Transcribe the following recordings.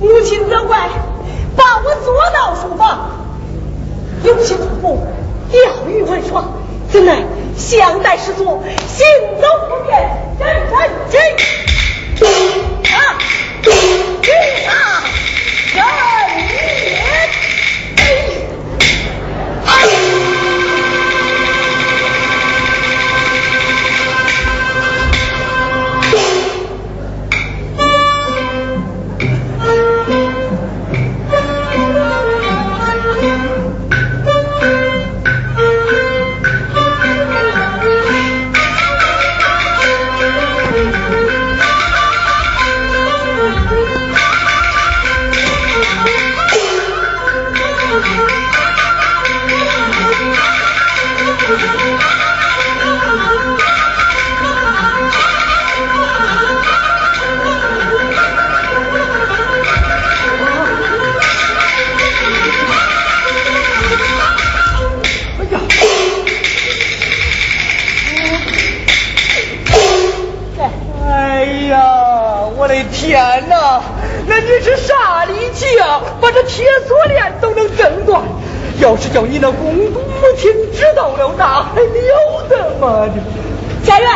母亲责怪，把我捉到书房，有些祖父钓鱼玩耍，怎奈相待失足，行走不便，人人惊啊！去啊！要是叫你那公主母亲知道了，那还了得吗？家园，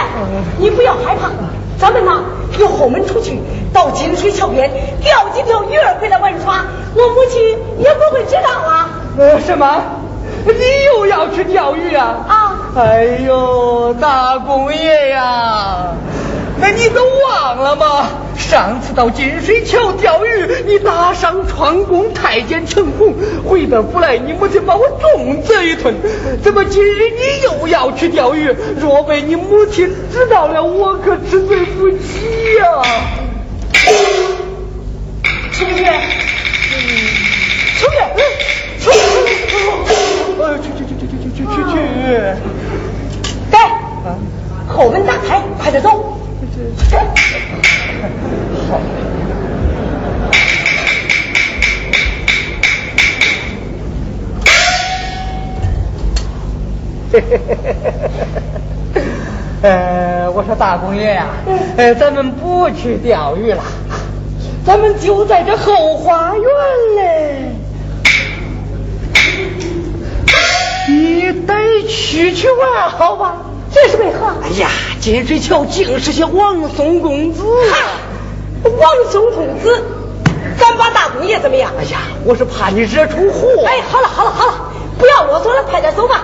你不要害怕，咱们呐由后门出去，到金水桥边钓几条鱼儿回来玩耍，我母亲也不会知道啊。呃，什么？你又要去钓鱼啊？啊！哎呦，大公爷呀！那你都忘了吗？上次到金水桥钓鱼，你打伤创宫太监陈红，回到府来，你母亲把我重责一顿。怎么今日你又要去钓鱼？若被你母亲知道了，我可吃罪不起呀！出去，出去，出去，呃，去去去去去去去去去！给，后门打开，快点走。好。呃，我说大公爷呀，呃，咱们不去钓鱼了，咱们就在这后花园嘞。你得去去玩，好吧？这是为何？哎呀，金水桥竟是些王松公子。王松公子，咱把大公爷怎么样？哎呀，我是怕你惹出祸。哎，好了好了好了，不要啰嗦了，快点走吧。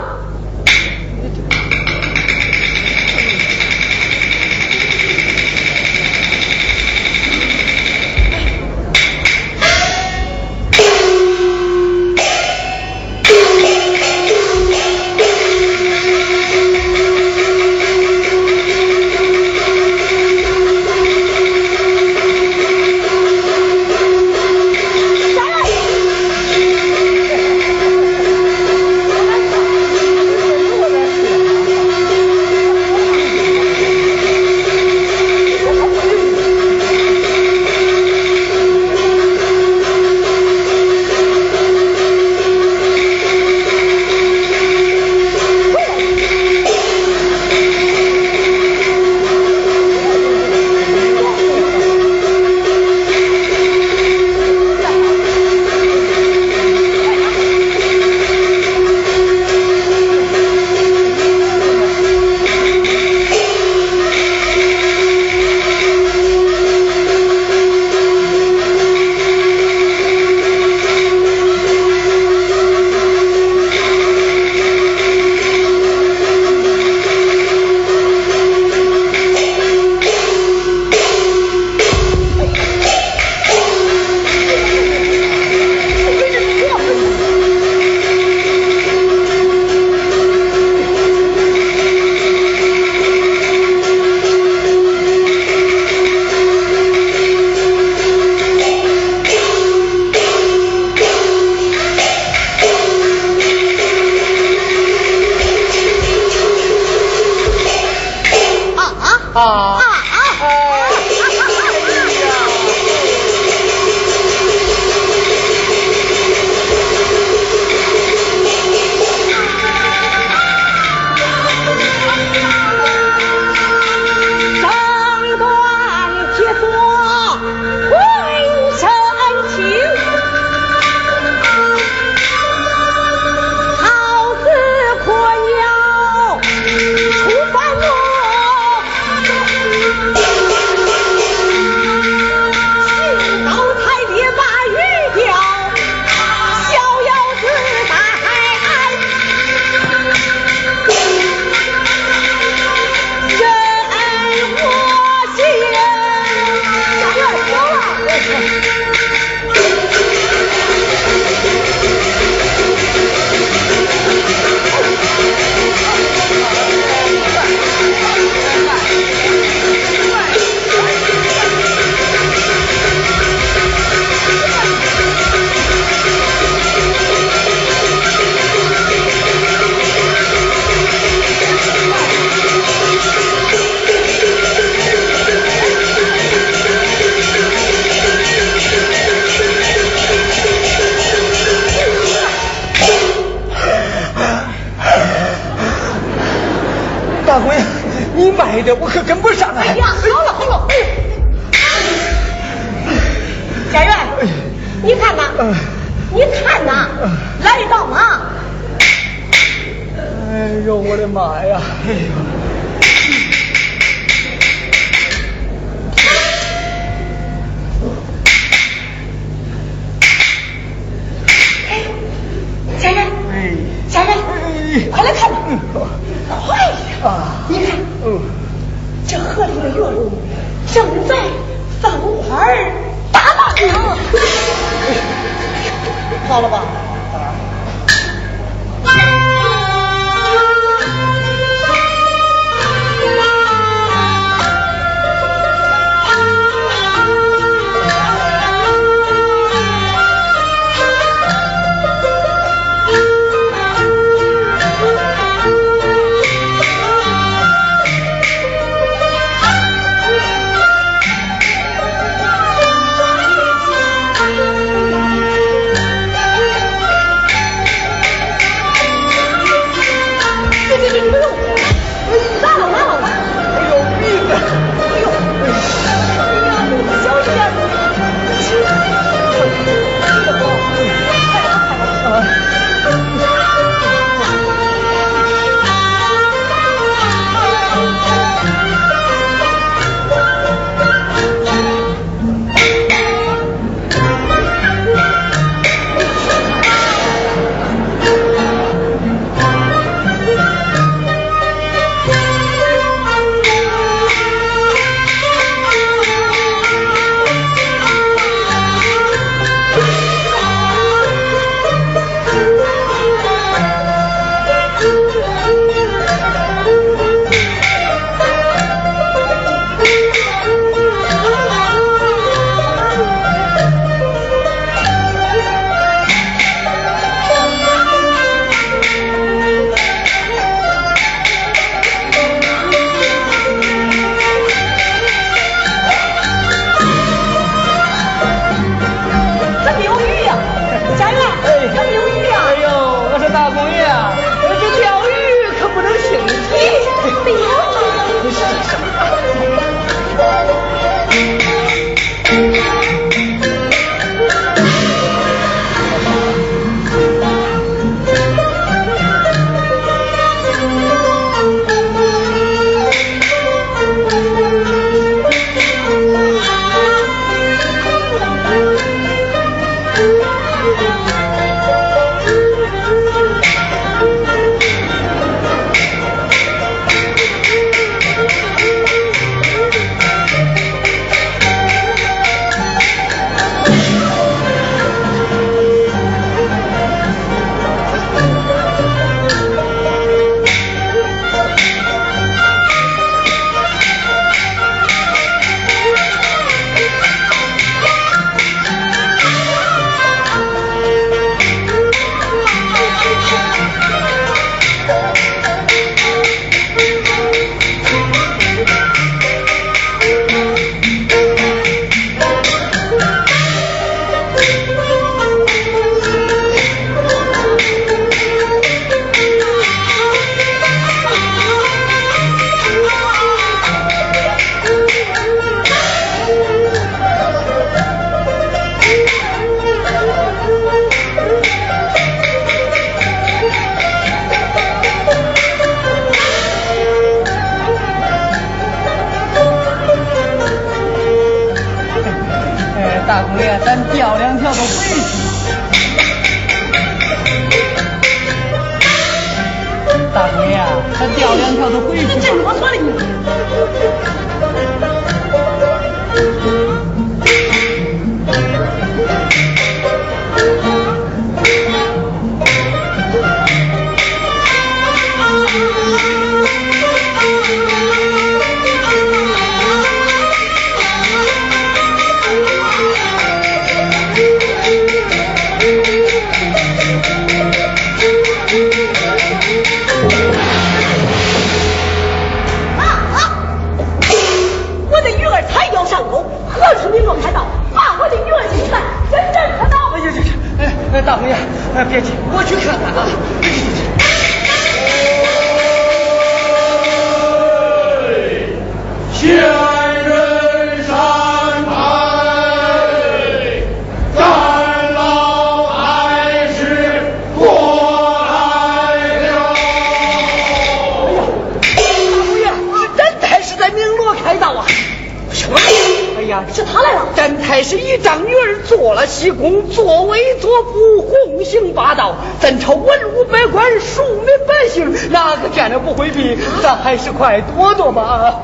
西宫，作威作福，横行霸道，咱朝文武百官、庶民百姓哪个见了不回避？咱还是快躲躲吧。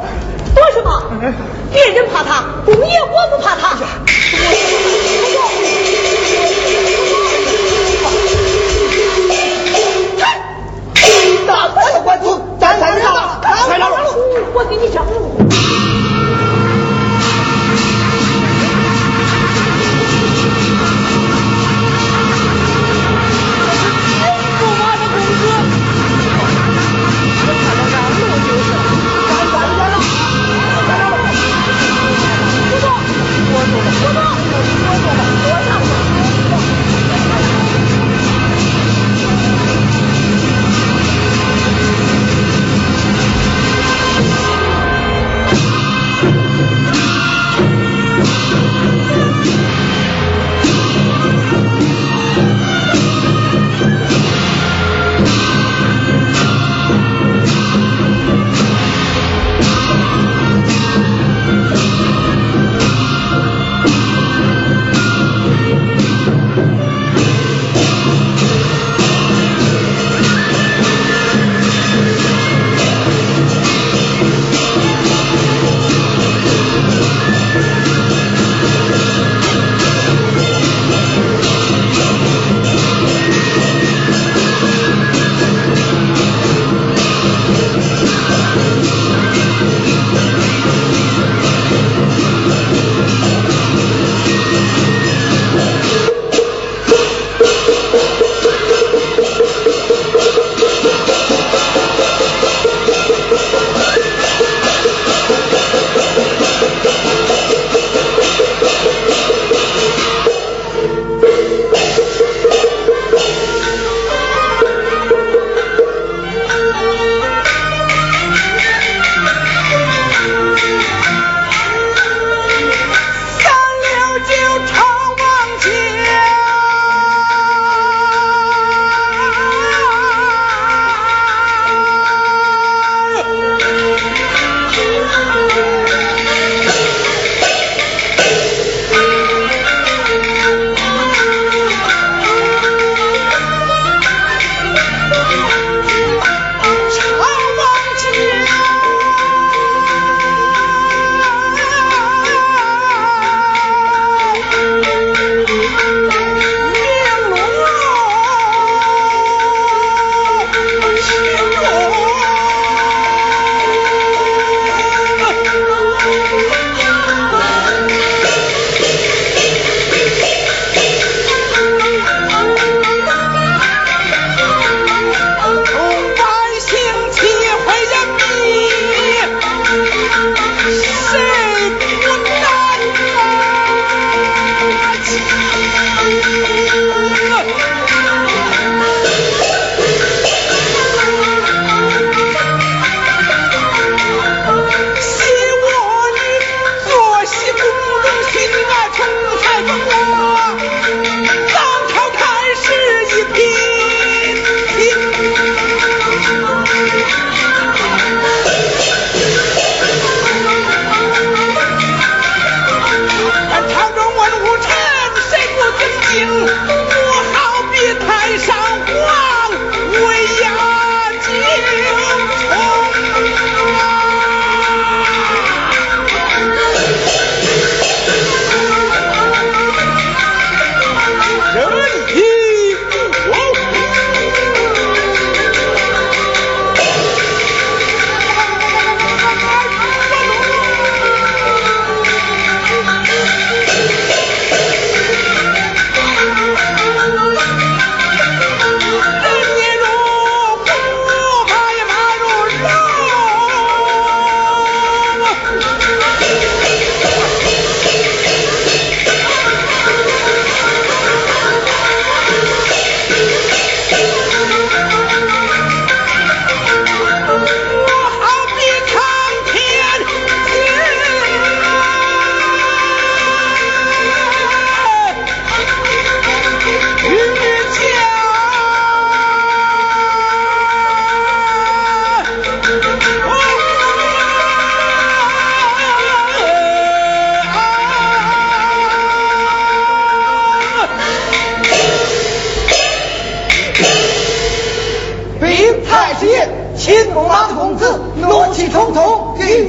躲什么？别人怕他，公爷我不怕他。大官的官司，咱才上，快来！我给你讲。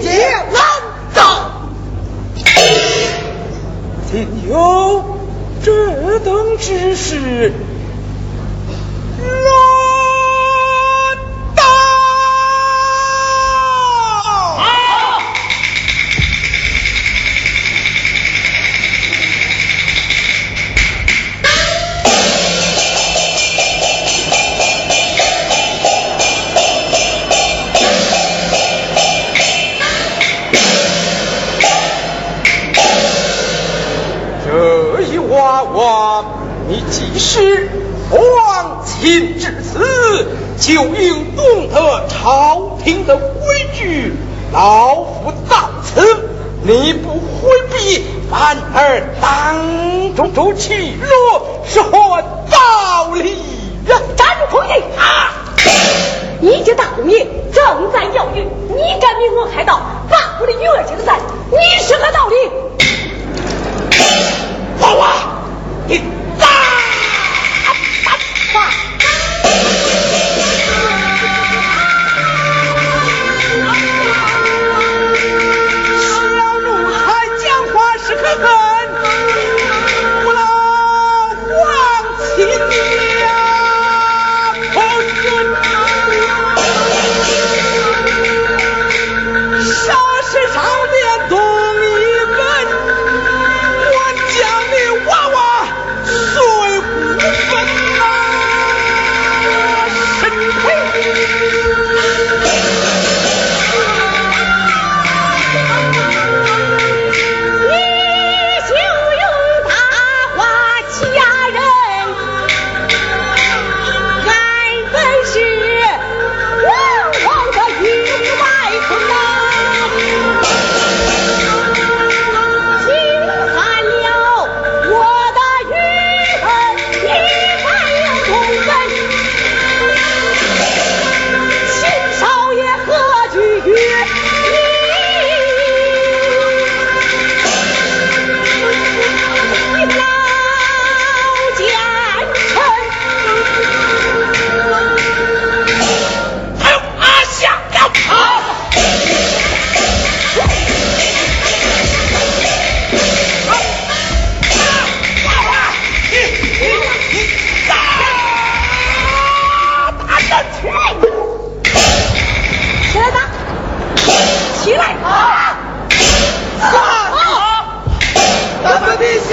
劫难道？仅有这等之事。老夫到此，你不回避，反而当众出气，若。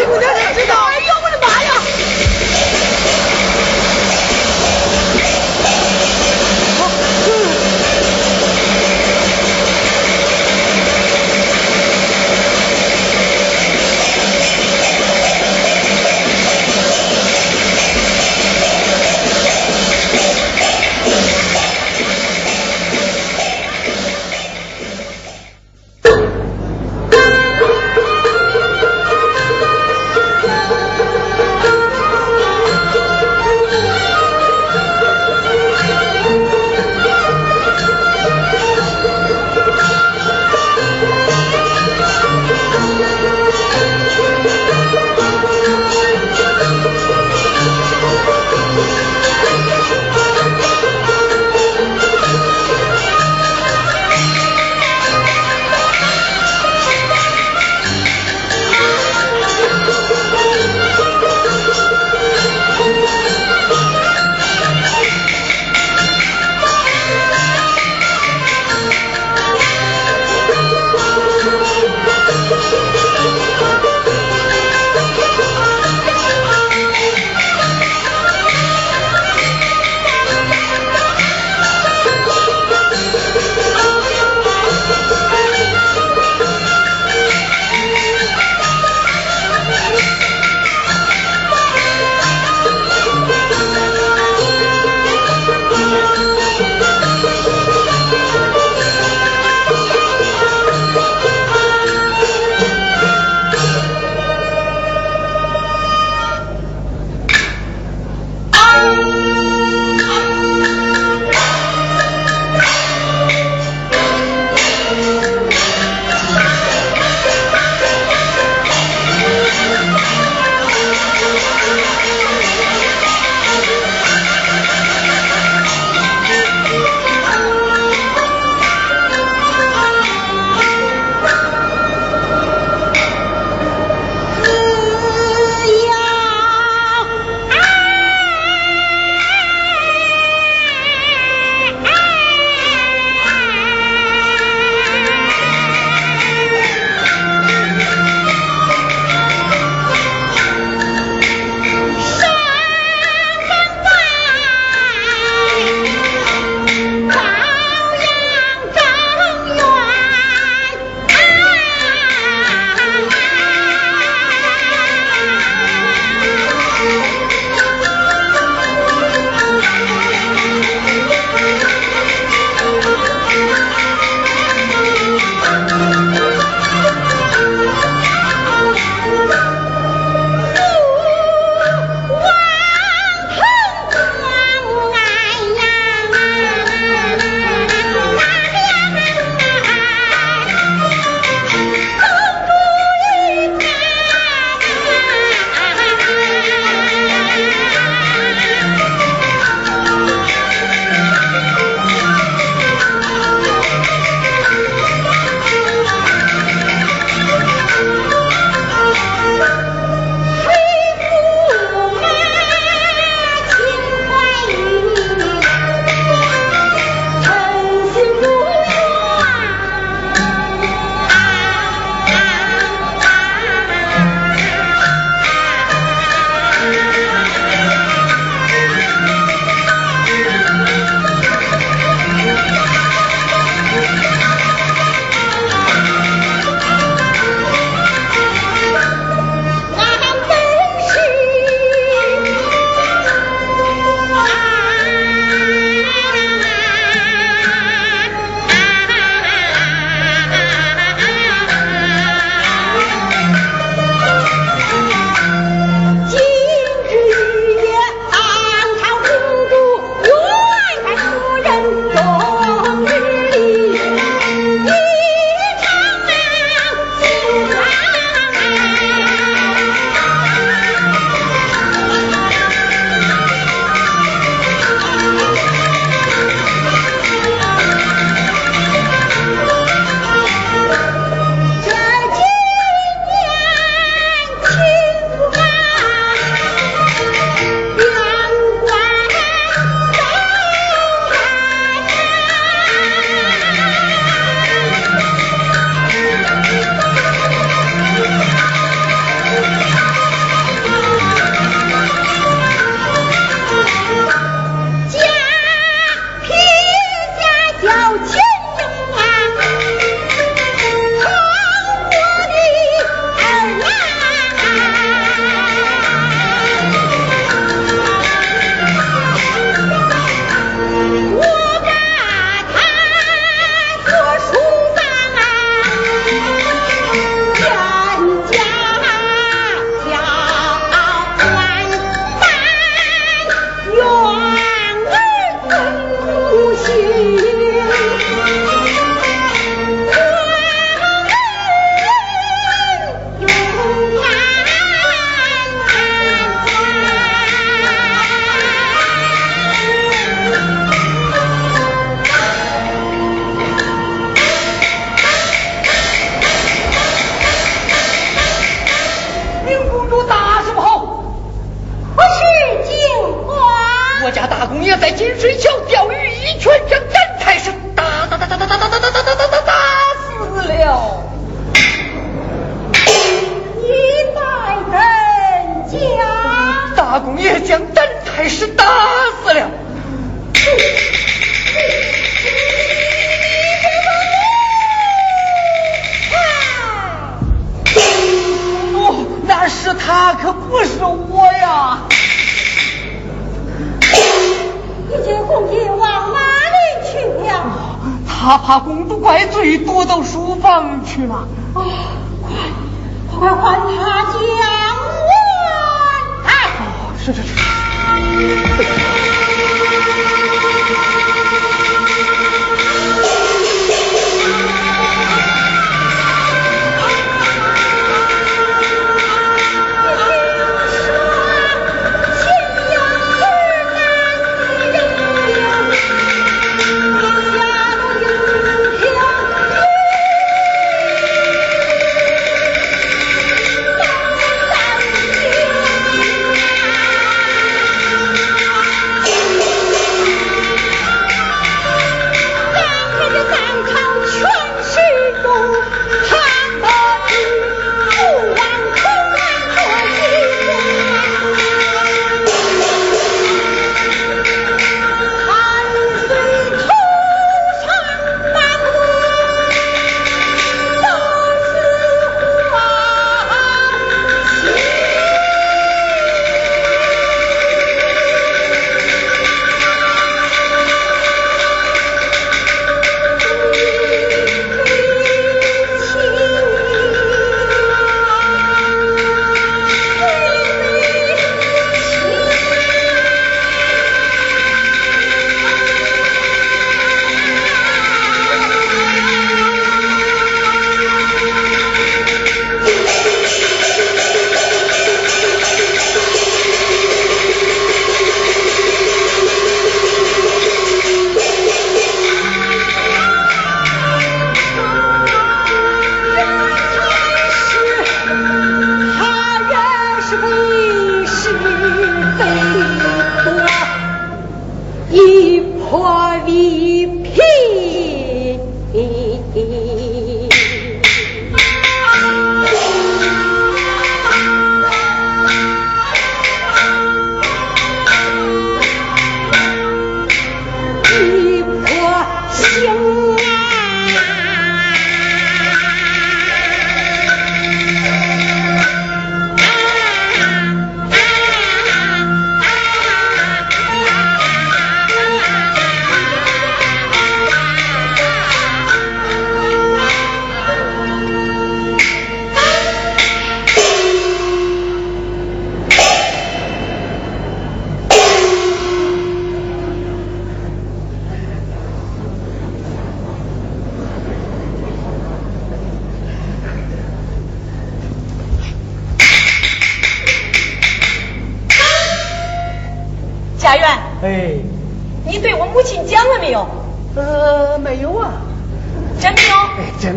Look at that!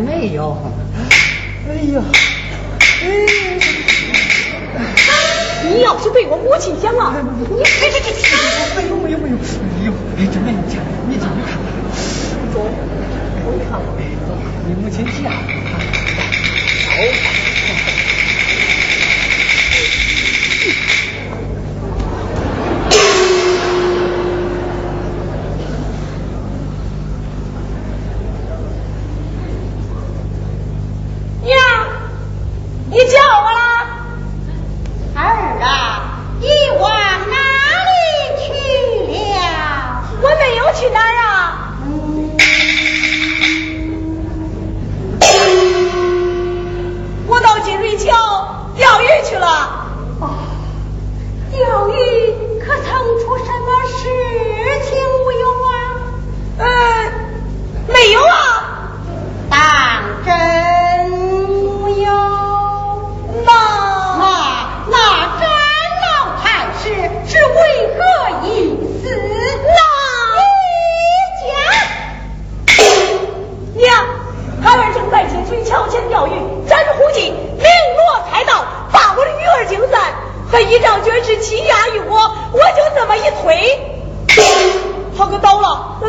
没有。哎呀，哎呀，你要是对我母亲讲了，你这这这这，没有没有没有，哎呦，哎，真没有钱，你进去看看。走，我看看。哎，走，你母亲家。走。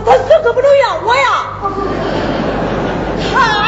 他死可不能要我呀！他。